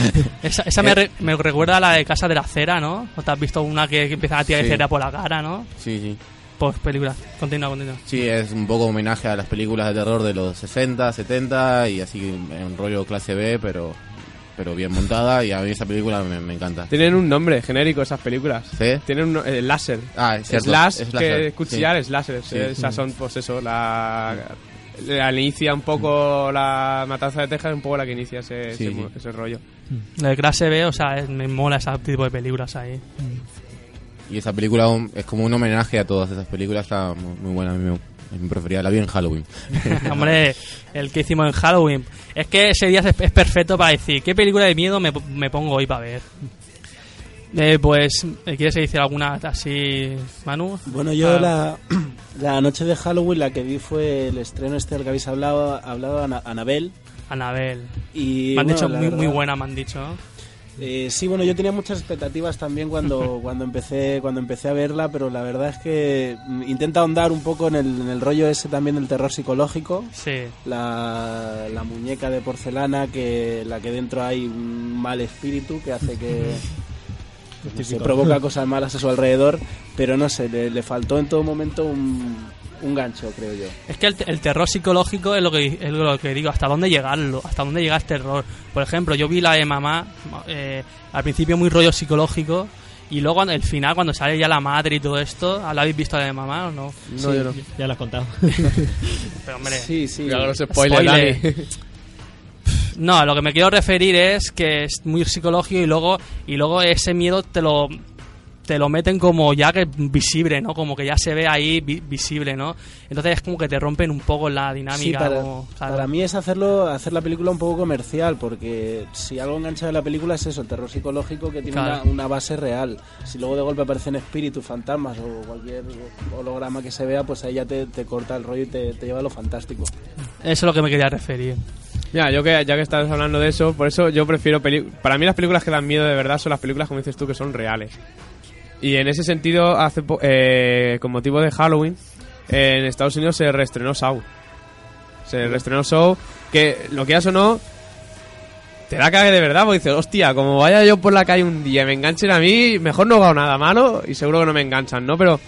Esa, esa me, re- me recuerda a la de Casa de la Cera, ¿no? ¿O te has visto una que, que empieza a tirar Sí. cera por la cara, no? Sí, sí. pues películas. Continúa, continúa. Sí, es un poco homenaje a las películas de terror de los 60, 70 y así en rollo clase B, pero pero bien montada y a mí esa película me, me encanta. Tienen un nombre genérico esas películas. ¿Sí? Tienen un eh, láser. Ah, es cierto. Slash, es que láser, cuchillar sí. es láser. Sí. Esas son, pues eso, la, la inicia un poco la matanza de Texas, un poco la que inicia ese, Sí, ese, sí. ese rollo. Lo de clase B, o sea, es- me mola ese tipo de películas ahí. Y esa película es como un homenaje a todas esas películas, está muy, muy buena, a mí me, es mi preferida, la vi en Halloween. Hombre, el que hicimos en Halloween. Es que ese día es, es perfecto para decir, ¿qué película de miedo me, me pongo hoy para ver? Eh, pues, ¿eh, ¿quieres decir alguna así, Manu? Bueno, yo Ah, la, la noche de Halloween la que vi fue el estreno este del que habéis hablado, hablado Ana- Anabel. Anabel. Y, me han bueno, dicho muy, verdad- muy buena, me han dicho. Eh, sí, bueno, yo tenía muchas expectativas también cuando, cuando, empecé, cuando empecé a verla, pero la verdad es que mm, intenta ahondar un poco en el, en el rollo ese también del terror psicológico. Sí. La, la muñeca de porcelana, que la que dentro hay un mal espíritu que hace que no sé, provoca cosas malas a su alrededor, pero no sé, le, le faltó en todo momento un, un gancho, creo yo. Es que el, el terror psicológico es lo que es lo que digo, hasta dónde llegarlo, hasta dónde llega el terror. Por ejemplo, yo vi la de mamá, eh, al principio muy rollo psicológico, y luego al final, cuando sale ya la madre y todo esto, ¿la habéis visto la de mamá o no? No, yo no. Ya lo has contado. Pero hombre, Sí, sí. Spoiler. Dani. no, a lo que me quiero referir es que es muy psicológico y luego y luego ese miedo te lo te lo meten como ya que visible, ¿no? Como que ya se ve ahí vi- visible, ¿no? Entonces es como que te rompen un poco la Sí, dinámica. para, como- para mí es hacerlo, hacer la película un poco comercial, porque si algo engancha de la película es eso, el terror psicológico que tiene Claro. una, una base real. Si luego de golpe aparecen espíritus, fantasmas o cualquier holograma que se vea, pues ahí ya te, te corta el rollo y te, te lleva a lo fantástico. Eso es lo que me quería referir. Mira, yo que ya que estás hablando de eso, por eso yo prefiero peli para mí las películas que dan miedo de verdad son las películas como dices tú que son reales. Y en ese sentido, hace po- eh, con motivo de Halloween, eh, en Estados Unidos se reestrenó Saw. Se reestrenó Saw, que lo quieras o no, te da cague de verdad, porque dices, hostia, como vaya yo por la calle un día y me enganchen a mí, mejor no hago nada malo y seguro que no me enganchan, ¿no? Pero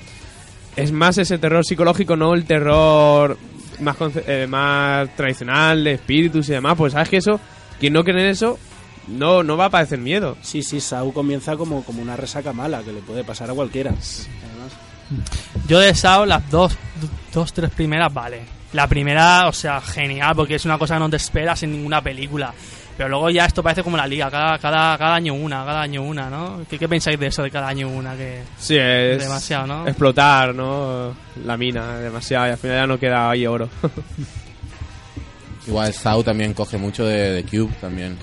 es más ese terror psicológico, no el terror más, eh, más tradicional de espíritus y demás. Pues sabes que eso, quien no cree en eso, no, no va a padecer miedo. Sí, sí, Saúl comienza como, como una resaca mala que le puede pasar a cualquiera. Además, Yo de Sao, las dos, dos, tres primeras, vale. La primera, o sea, genial, porque es una cosa que no te esperas en ninguna película. Pero luego ya esto parece como la liga, cada, cada, cada año una, cada año una, ¿no? ¿Qué, qué pensáis de eso de cada año una? Que Sí, es Demasiado, ¿no? explotar, ¿no? La mina, demasiado, y al final ya no queda ahí oro. Igual Saw también coge mucho de, de Cube también,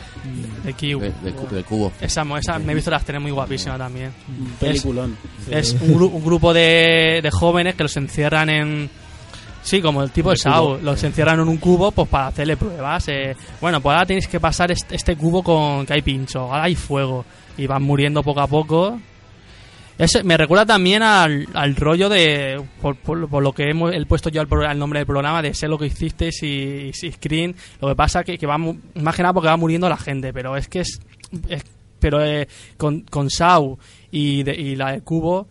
de Q. de, de de cubo. Esa, esa, me he visto las tres muy guapísimas también. un peliculón. Es un, gru- un grupo de, de jóvenes que los encierran en... Sí, como el tipo de Sau. Los encierran en un cubo pues para hacerle pruebas. eh. Bueno, pues ahora tenéis que pasar este, este cubo con que hay pincho. Ahora hay fuego. Y van muriendo poco a poco. Ese, me recuerda también al, al rollo de... Por, por- lo que hemos he puesto yo pro- el nombre del programa, de sé lo que hiciste y, y Screen. Lo que pasa que, que va... Más que porque va muriendo la gente. Pero es que es... es- pero eh, con, con Sau y, de- y la de Cubo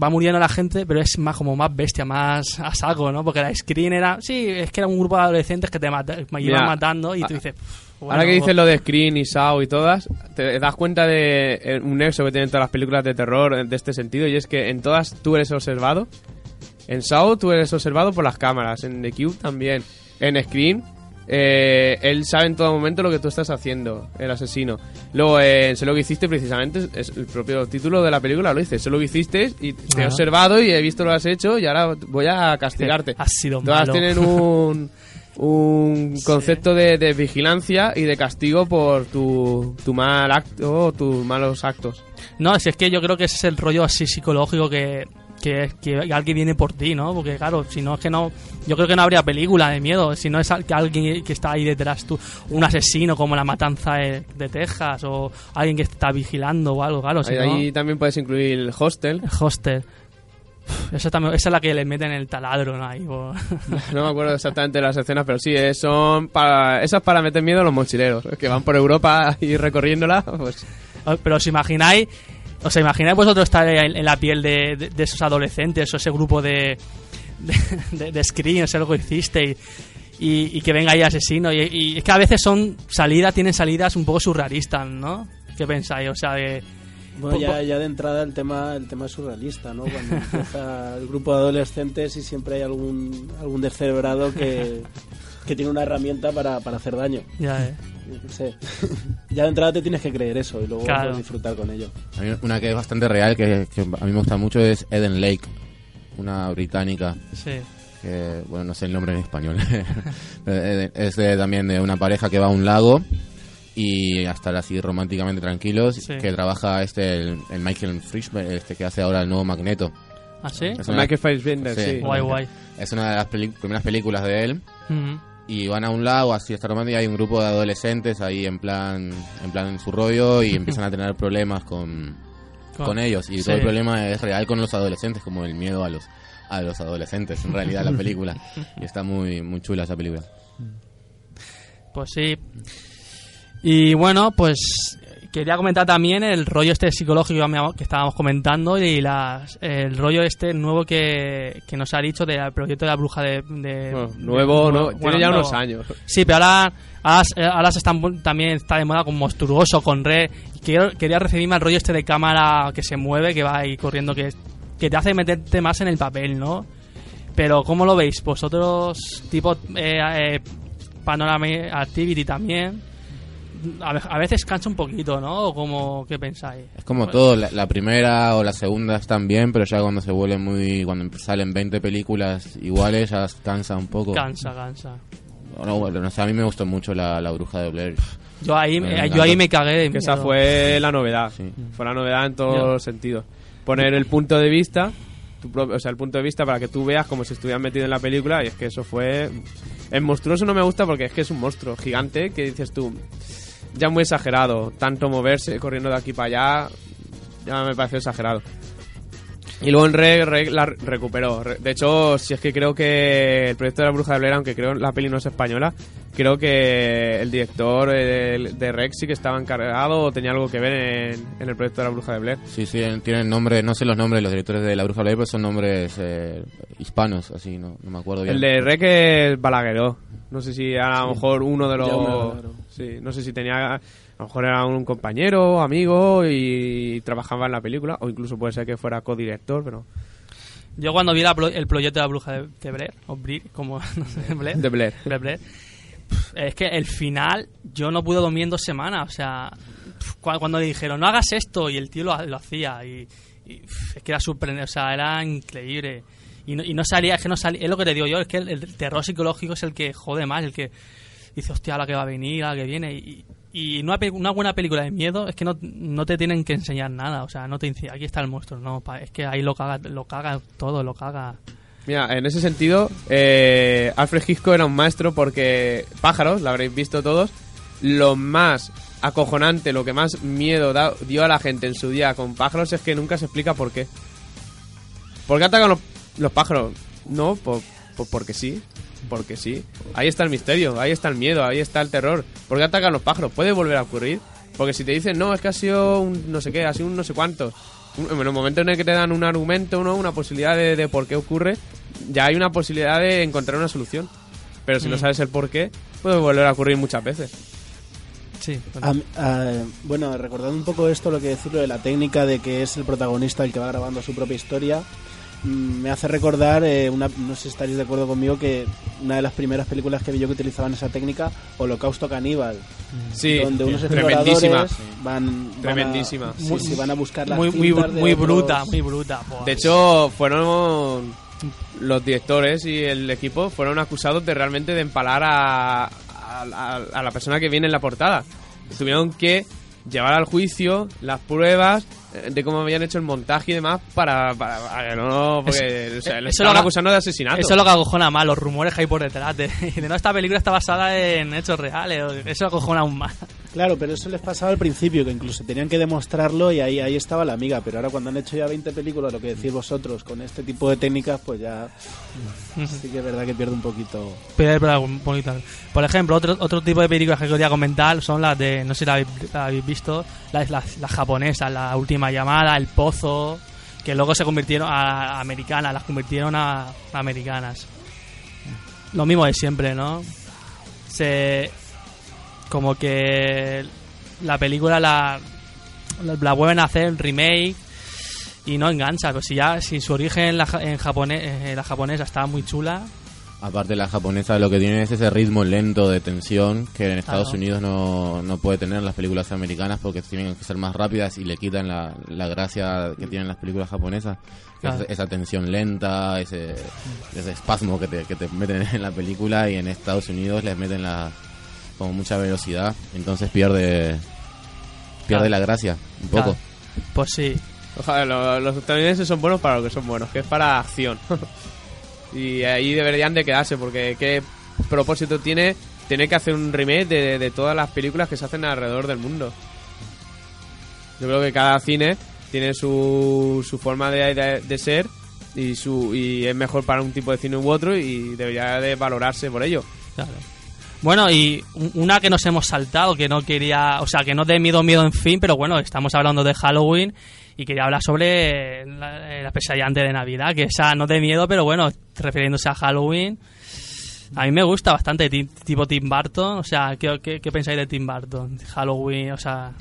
va muriendo la gente, pero es más como más bestia, más a saco, ¿no? Porque la screen era, sí, es que era un grupo de adolescentes que te mata- iban Mira, matando y tú dices, bueno, Ahora que dices lo de Screen y Saw y todas, te das cuenta de eh, un nexo que tienen todas las películas de terror eh, de este sentido, y es que en todas tú eres observado. En Saw tú eres observado por las cámaras, en The Cube también. En Screen, eh, él sabe en todo momento lo que tú estás haciendo, el asesino. Luego, eh, Sé lo que hiciste, precisamente, es el propio título de la película, lo dice, sé lo que hiciste y te he observado y he visto lo que has hecho y ahora voy a castigarte. Has sido Todas malo. tienen un, un concepto de, de vigilancia y de castigo por tu, tu mal acto o tus malos actos. No, si es que yo creo que ese es el rollo así psicológico que, que, que alguien viene por ti, ¿no? Porque claro, si no es que no, yo creo que no habría película de miedo, si no es que alguien que está ahí detrás tú, un asesino como la matanza de, de Texas o alguien que está vigilando o algo, claro, si ahí, no, ahí también puedes incluir el hostel. el hostel. Esa, también, esa es la que le meten el taladro, ¿no? Ahí, No me acuerdo exactamente las escenas, pero sí, eh, son para, esas para meter miedo a los mochileros, que van por Europa y recorriéndola. Pues, Pero os imagináis O sea, imagináis vosotros estar en, en la piel de, de- de esos adolescentes o ese grupo de, de, screen, o sea, que hiciste y, y- y que venga ahí asesino. Y, y es que a veces son salidas, tienen salidas un poco surrealistas, ¿no? ¿Qué pensáis? O sea, de. Bueno, ya, ya de entrada el tema el tema es surrealista, ¿no? Cuando empieza el grupo de adolescentes y siempre hay algún algún descerebrado que, que tiene una herramienta para, para hacer daño. ya, eh. Sé. ya de entrada te tienes que creer eso y luego Claro. puedes disfrutar con ello. A mí una que es bastante real, que, que a mí me gusta mucho, es Eden Lake, una británica. Sí. que bueno no sé el nombre en español es de- también de una pareja que va a un lago y a estar así románticamente tranquilos Sí. que trabaja este el, el Michael Frischberg este que hace ahora el nuevo Magneto ¿Ah, sí? Es una- Michael Fassbender, Sí. sí. Guay, guay. es una de las peli- primeras películas de él Ujú. Y van a un lago así hasta romántico y hay un grupo de adolescentes ahí en plan en plan en su rollo y empiezan a tener problemas con, con ellos y Sí. todo el problema es real con los adolescentes como el miedo a los a los adolescentes en realidad la película y está muy muy chula esa película Pues sí. Y bueno, pues quería comentar también el rollo este psicológico que estábamos comentando y las, el rollo este nuevo que, que nos ha dicho del proyecto de la bruja de... de- Bueno, de- nuevo, no, bueno, tiene ya nuevo. unos años. Sí, pero ahora, ahora, ahora se están, también está de moda con monstruoso, con red. Quiero- quería referirme al rollo este de cámara que se mueve, que va ahí corriendo, que, que te hace meterte más en el papel, ¿no? Pero ¿cómo lo veis? Vosotros, tipo eh, eh, Panorama Activity también, a, ve- a veces cansa un poquito, ¿no? ¿O cómo, qué pensáis? Es como todo, la, la primera o la segunda están bien, pero ya cuando se vuelve muy. cuando salen 20 películas iguales ya cansa un poco. Cansa, cansa. No, bueno, no sé, a mí me gustó mucho la, la bruja de Blair. Yo ahí, Me eh, yo ahí me cagué de Que esa fue la novedad. Sí. Fue la novedad en todos los sentidos. Poner el punto de vista, tu propio- o sea, el punto de vista para que tú veas como si estuvieras metido en la película. Y es que eso fue. El monstruoso no me gusta porque es que es un monstruo gigante que dices tú. Ya muy exagerado. Tanto moverse, corriendo de aquí para allá. Ya me pareció exagerado. Y luego en Reg, Reg la recuperó. Re- De hecho, si es que creo que el proyecto de la Bruja de Blair, aunque creo la peli no es española, creo que el director eh, de Reg sí que estaba encargado o tenía algo que ver en, en el proyecto de la Bruja de Blair. Sí, sí, tienen nombres, no sé los nombres de los directores de la bruja de Blair, pero son nombres eh, hispanos, así, no, no me acuerdo bien. El de Reg es Balagueró. No sé si a lo mejor uno de los... Sí, no sé si tenía... A lo mejor era un compañero, amigo y trabajaba en la película. O incluso puede ser que fuera codirector, pero... Yo cuando vi la el proyecto de la bruja de, de Blair, o Blair, como no sé, Blair, De Blair. de Blair, es que el final yo no pude dormir en dos semanas, o sea, cuando le dijeron no hagas esto y el tío lo, lo hacía y, y, es que era sorprendente, o sea, era increíble. Y no, y no salía, es que no salía, es lo que te digo yo, es que el, terror psicológico es el que jode más, el que dice, hostia, la que va a venir, la que viene. Y, y una, una buena película de miedo es que no, no te tienen que enseñar nada, o sea, no te dicen, aquí está el monstruo, no, es que ahí lo caga, lo caga todo, lo caga. Mira, en ese sentido, eh, Alfred Hitchcock era un maestro porque Pájaros, lo habréis visto todos, lo más acojonante, lo que más miedo da- dio a la gente en su día con Pájaros es que nunca se explica por qué. ¿Por qué atacan los, los pájaros? No, por, por- porque sí, porque sí. Ahí está el misterio, ahí está el miedo, ahí está el terror. ¿Por qué atacan los pájaros? ¿Puede volver a ocurrir? Porque si te dicen, no, es que ha sido un no sé qué, ha sido un no sé cuántos. Un- En el momento en el que te dan un argumento, ¿no? una posibilidad de, de por qué ocurre, ya hay una posibilidad de encontrar una solución. Pero si no Mm. sabes el por qué, puede volver a ocurrir muchas veces. Sí, A mí- a- bueno, recordando un poco esto, lo que decirlo de la técnica de que es el protagonista el que va grabando su propia historia, me hace recordar, eh, una, no sé si estaréis de acuerdo conmigo, que una de las primeras películas que vi yo que utilizaban esa técnica, Holocausto Caníbal, Sí, donde unos tremendísima. exploradores van, van Tremendísima. a, sí, sí, van a buscar las muy, muy, muy otros- bruta, muy bruta. De hecho, fueron los directores y el equipo fueron acusados de realmente de empalar a, a- a- a la persona que viene en la portada. Tuvieron que llevar al juicio las pruebas de cómo habían hecho el montaje y demás para, para, para que no porque o sea, le eso estaban lo- acusando de asesinato. Eso es lo que acojona más, los rumores que hay por detrás. De, de no, esta película está basada en hechos reales. Eso acojona aún más. Claro, pero eso les pasaba al principio, que incluso tenían que demostrarlo y ahí, ahí estaba la amiga. Pero ahora cuando han hecho ya 20 películas, lo que decís vosotros, con este tipo de técnicas, pues ya sí que es verdad que pierde un poquito. Pero, un poquito. Por ejemplo, otro, otro tipo de películas que quería comentar son las de, no sé si la habéis, la habéis visto, las, las, las japonesas, La Última Llamada, El Pozo, que luego se convirtieron a, a americanas, las convirtieron a, a americanas. Lo mismo de siempre, ¿no? Se... Como que la película la, la, vuelven a hacer remake y no engancha, pero si ya si su origen en la, en japonés, en la japonesa estaba muy chula, Aparte la japonesa lo que tiene es ese ritmo lento de tensión que en Estados Claro. Unidos no, no puede tener las películas americanas porque tienen que ser más rápidas y le quitan la, la gracia que tienen las películas japonesas. Claro. esa tensión lenta, ese, ese espasmo que te, que te meten en la película y en Estados Unidos les meten la, como mucha velocidad, entonces pierde pierde Claro. la gracia un poco. Claro. pues sí. Ojalá, lo- los estadounidenses son buenos para lo que son buenos, que es para acción. y ahí deberían de quedarse, porque qué propósito tiene tener que hacer un remake de, de todas las películas que se hacen alrededor del mundo. Yo creo que cada cine tiene su, su forma de, de- de ser y su y es mejor para un tipo de cine u otro y debería de valorarse por ello. Claro. Bueno, y un- una que nos hemos saltado, que no quería, o sea, que no de miedo, miedo, en fin, pero bueno, estamos hablando de Halloween y quería hablar sobre la, eh, la pesadilla antes de Navidad, que esa no de miedo, pero bueno, refiriéndose a Halloween. A mí me gusta bastante, ti- tipo Tim Burton, o sea, ¿qué, qué, pensáis de Tim Burton? Halloween, o sea...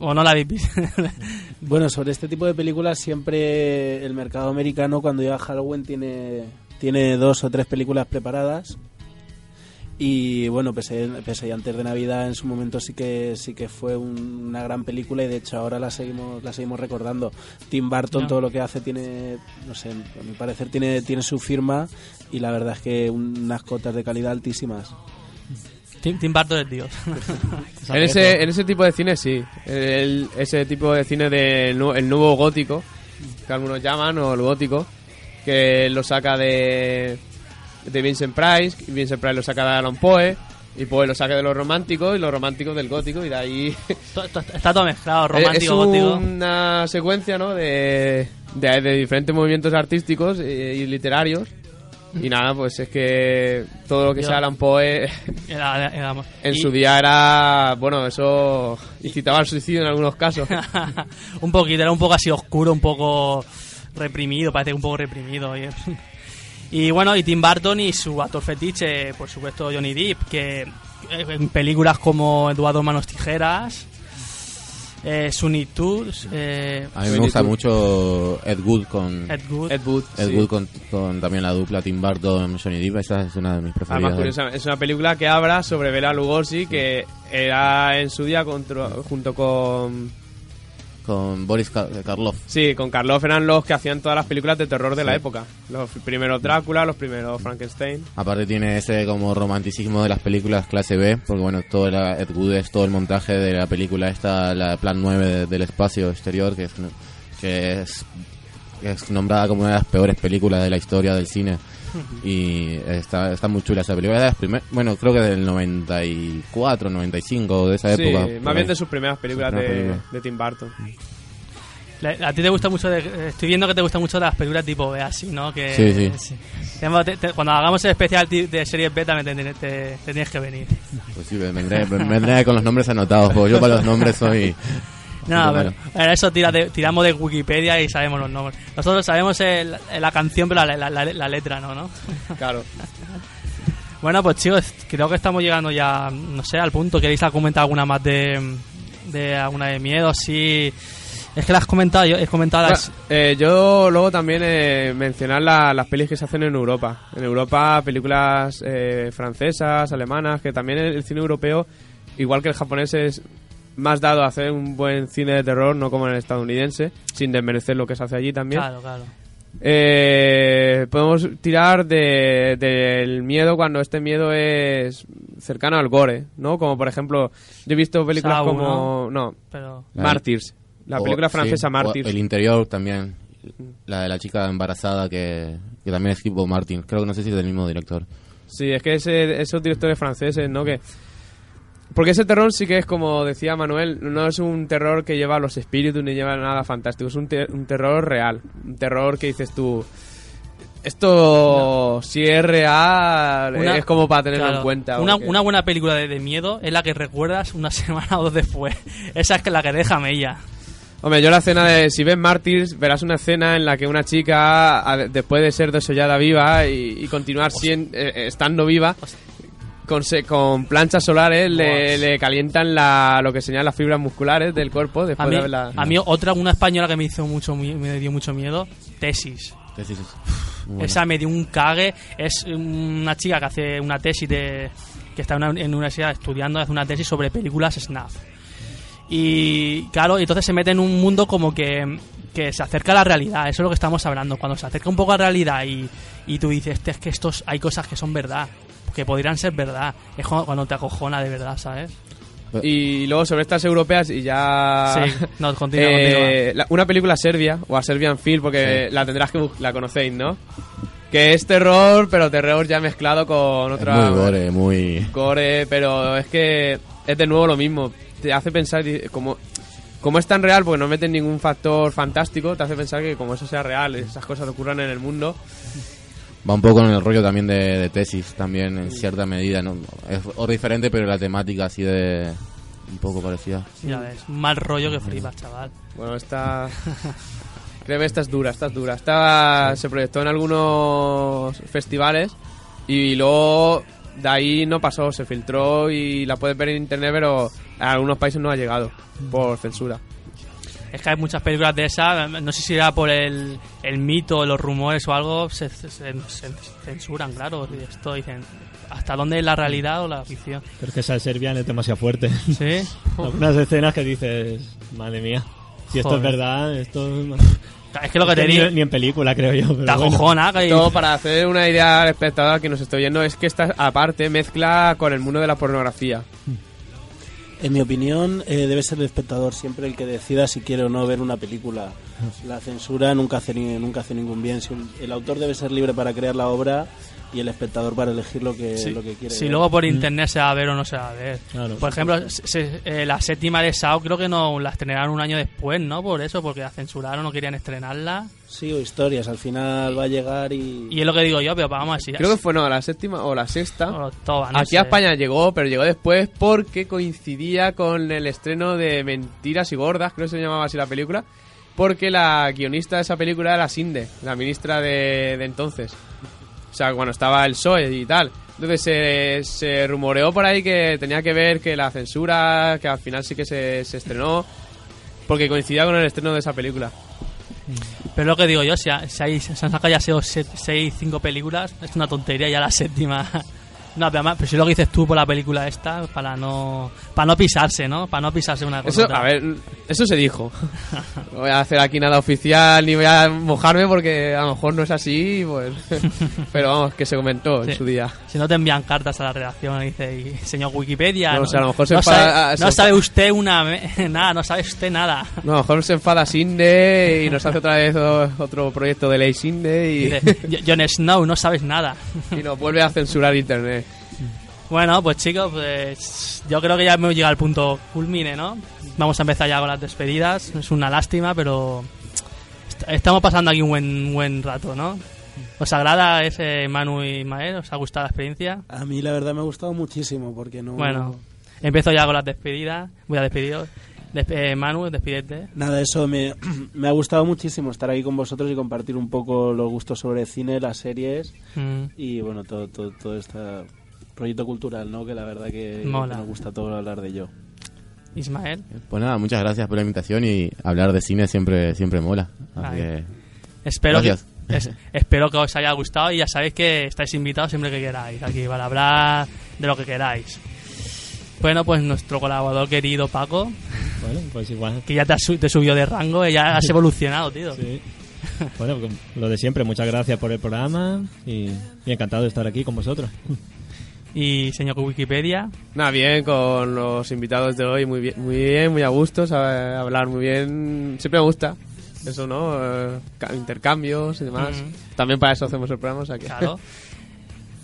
¿O no la habéis? Bueno, sobre este tipo de películas siempre el mercado americano cuando llega Halloween tiene, tiene dos o tres películas preparadas. Y bueno, pese, pese antes de Navidad en su momento sí que sí que fue un- una gran película y de hecho ahora la seguimos la seguimos recordando. Tim Burton todo lo que hace tiene, no sé, a mi parecer tiene tiene su firma y la verdad es que unas cotas de calidad altísimas. Tim, Tim Burton es Dios. En ese, en ese tipo de cine sí. El- ese tipo de cine del nu- el nuevo gótico, que algunos llaman, o el gótico, que lo saca de, de Vincent Price, y Vincent Price lo saca de Alan Poe, y Poe lo saca de los románticos, y los románticos del gótico, y de ahí... Está todo mezclado, es romántico, gótico. una secuencia, ¿no?, de, de, de diferentes movimientos artísticos eh, y literarios. Y nada, pues es que todo lo que sea Alan Poe Era- era- en y- su día era, bueno, eso incitaba al suicidio en algunos casos. un poquito, era un poco así oscuro, un poco reprimido, parece un poco reprimido. Y, bueno, y Tim Burton y su actor fetiche, por supuesto Johnny Depp, que eh, en películas como Eduardo Manos Tijeras, eh, Sunny Tours, eh, A mí me gusta mucho Ed Wood con Ed Wood. Ed Wood. Ed sí. Wood con, con también la dupla Tim Burton Johnny Depp, esa es una de mis preferidas. es una película que habla sobre Bela Lugosi, que era en su día contra- junto con... Con Boris Ka- Karloff. Sí, con Karloff eran los que hacían todas las películas de terror de la época. Los primeros Drácula, los primeros Frankenstein. Aparte tiene ese como romanticismo de las películas clase B, porque bueno, todo la, Ed Wood es todo el montaje de la película esta, la Plan 9 de- del espacio exterior, que es, que es es nombrada como una de las peores películas de la historia del cine. Y está, está muy chula esa película. Es de las primer- bueno, creo que del 94, 95, de esa Sí, época. más bien ahí. de sus primeras películas primeras de, películas. de Tim Burton. A ti te gusta mucho, de- estoy viendo que te gusta mucho de las películas tipo B, así, ¿no? Que, Sí, sí. Tenemos- te- te- cuando hagamos el especial de series B también te, te- te- te tienes que venir. Pues sí, vendré, vendré con los nombres anotados, porque yo para los nombres soy... No, pero, eh, eso tira de- tiramos de Wikipedia y sabemos los nombres. Nosotros sabemos el- la canción, pero la, la- la- la letra no, ¿no? Claro. Bueno, pues chicos, creo que estamos llegando ya, no sé, al punto. ¿Queréis comentar alguna más de, de alguna de miedo? Sí. Es que las has comentado, yo he comentado las... Bueno, eh, yo luego también eh, mencionar la- las pelis que se hacen en Europa. En Europa, películas eh, francesas, alemanas, que también el, el cine europeo, igual que el japonés, es más dado a hacer un buen cine de terror, no como en el estadounidense, sin desmerecer lo que se hace allí también. Claro, claro. Eh, podemos tirar de- del miedo cuando este miedo es cercano al gore, ¿no? Como por ejemplo, yo he visto películas como... No, Pero... La- Martyrs. La o- película sí, francesa Martyrs. El interior también. La de la chica embarazada que, que también es tipo Martin. Creo que no sé si es del mismo director. Sí, es que ese- esos directores franceses, ¿no? Que porque ese terror sí que es como decía Manuel, no es un terror que lleva a los espíritus ni lleva nada fantástico, es un, te- un terror real, un terror que dices tú, esto si es real Una- es como para tenerlo claro, en cuenta. Una, una buena película de, de miedo es la que recuerdas una semana o dos después. Esa es la que deja mella. Hombre, yo la escena de si ves Mártires, verás una escena en la que una chica, a- después de ser desollada viva y, y continuar sien- eh, estando viva, con, se- con planchas solares le, calientan la, lo que señalan las fibras musculares del cuerpo después A mí, de haberla... a mí otra, una española que me hizo mucho me dio mucho miedo, Tesis. Buena. Esa me dio un cague. Es una chica que hace una tesis de. que está en una, en una universidad estudiando, hace una tesis sobre películas snuff. Y claro, entonces se mete en un mundo como que, que se acerca a la realidad. Eso es lo que estamos hablando. Cuando se acerca un poco a la realidad y, y tú dices, "Este, es que estos hay cosas que son verdad, que podrían ser verdad. Es cuando, te acojona de verdad, ¿sabes? Y luego sobre estas europeas y ya... Sí, no, continúa, Eh, la- una película serbia, o a Serbian Film, porque la tendrás que... la conocéis, ¿no? Que es terror, pero terror ya mezclado con Es otra... muy gore, muy... Core, pero es que es de nuevo lo mismo. Te hace pensar, como, como es tan real, porque no meten ningún factor fantástico, te hace pensar que como eso sea real, esas cosas ocurran en el mundo. Va un poco en el rollo también de, de tesis, también en cierta medida, ¿no? Es o diferente, pero la temática así de... un poco parecida. Ya ves, mal rollo que flipas, chaval. Bueno, esta... Créeme, esta es dura, esta es dura. Esta se proyectó en algunos festivales y luego de ahí no pasó, se filtró y la puedes ver en internet, pero a algunos países no ha llegado por censura. Es que hay muchas películas de esas, no sé si era por el, el mito, los rumores o algo, se, se- se censuran, claro. y Esto dicen, ¿hasta dónde es la realidad o la ficción? Pero es que esa de Serbian es demasiado fuerte. ¿Sí? Algunas escenas que dices, madre mía, si esto Joder. es verdad, esto Es que lo que te ni, digo, ni en película, creo yo. Pero bueno. que- Todo para hacer una idea al espectador que nos estoy viendo es que esta aparte mezcla con el mundo de la pornografía. En mi opinión, eh, debe ser el espectador siempre el que decida si quiere o no ver una película. La censura nunca hace, ni- nunca hace ningún bien. Si el, el autor debe ser libre para crear la obra y el espectador para elegir lo que, Sí. lo que quiere. Si ver. luego por internet se va a ver o no se va a ver. Claro. Por ejemplo, se- se- eh, la séptima de Sao creo que no la estrenaron un año después, ¿no? Por eso, porque la censuraron, no querían estrenarla. Sí, o historias. Al final va a llegar y... Y es lo que digo yo, pero vamos a decir. Creo que fue no, la séptima o la sexta. o toda, no Aquí sé. a España llegó, pero llegó después porque coincidía con el estreno de Mentiras y Gordas, creo que se llamaba así la película. Porque la guionista de esa película era Sinde, la ministra de, de entonces. O sea, cuando estaba el PSOE y tal. Entonces se, se rumoreó por ahí que tenía que ver que la censura, que al final sí que se, se estrenó, porque coincidía con el estreno de esa película. Pero lo que digo yo, si, ha- si hay- se han sacado ya 6, 5 películas, es una tontería ya la séptima. No, pero, pero si lo que dices tú por la película esta, para no para no pisarse, ¿no? Para no pisarse una cosa. Eso, a ver, eso se dijo. No voy a hacer aquí nada oficial ni voy a mojarme porque a lo mejor no es así, pues. Pero vamos, que se comentó en su día. Si no te envían cartas a la redacción y dice, y, señor Wikipedia, No, no, o sea, a lo mejor se no enfada- sabe, se no enfada- sabe usted una me- nada, no sabe usted nada. No, a lo mejor se enfada Sinde y nos hace otra vez otro proyecto de ley Sinde y, Dice, "Jo- Jon Snow, no sabes nada. y nos vuelve a censurar internet. Bueno, pues chicos, pues yo creo que ya hemos llegado al punto culmine, ¿no? Vamos a empezar ya con las despedidas. Es una lástima, pero est- estamos pasando aquí un buen buen rato, ¿no? ¿Os agrada ese Manu y Mael? ¿Os ha gustado la experiencia? A mí la verdad me ha gustado muchísimo porque no... Bueno, empiezo ya con las despedidas. Voy a despediros. Desp- eh, Manu, despídete. Nada, eso me, me ha gustado muchísimo estar aquí con vosotros y compartir un poco los gustos sobre cine, las series Mm, y bueno, todo, todo, todo este proyecto cultural, ¿no? Que la verdad que, Mola. que nos gusta todo hablar de ello. Ismael. Pues nada, muchas gracias por la invitación y hablar de cine siempre siempre mola. Así que, Espero que, es- espero que os haya gustado y ya sabéis que estáis invitados siempre que queráis aquí para hablar de lo que queráis. Bueno, pues nuestro colaborador querido Paco, Bueno, pues igual. que ya te, has su- te subió de rango, y ya has evolucionado, tío. Sí. Bueno, lo de siempre, muchas gracias por el programa y, y encantado de estar aquí con vosotros. Y señor Wikipedia, Nada, bien con los invitados de hoy, muy bien, muy bien, muy a gusto, sabe hablar muy bien. Siempre me gusta eso, ¿no? Eh, ca- intercambios y demás. También para eso hacemos el programa, o sea que... claro.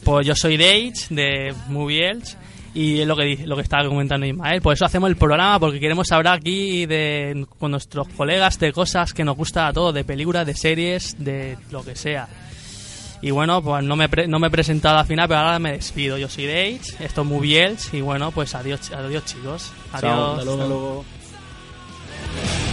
Pues yo soy Dage de Movie Elch Y es lo que dice, lo que estaba comentando Ismael. Por eso hacemos el programa, porque queremos hablar aquí de, con nuestros colegas de cosas que nos gusta a todos, de películas, de series, de lo que sea. Y bueno, pues no me, pre- no me he presentado al final, pero ahora me despido. Yo soy Dage, esto es Moviels, y bueno, pues adiós, adiós chicos. Adiós. Hasta luego. Now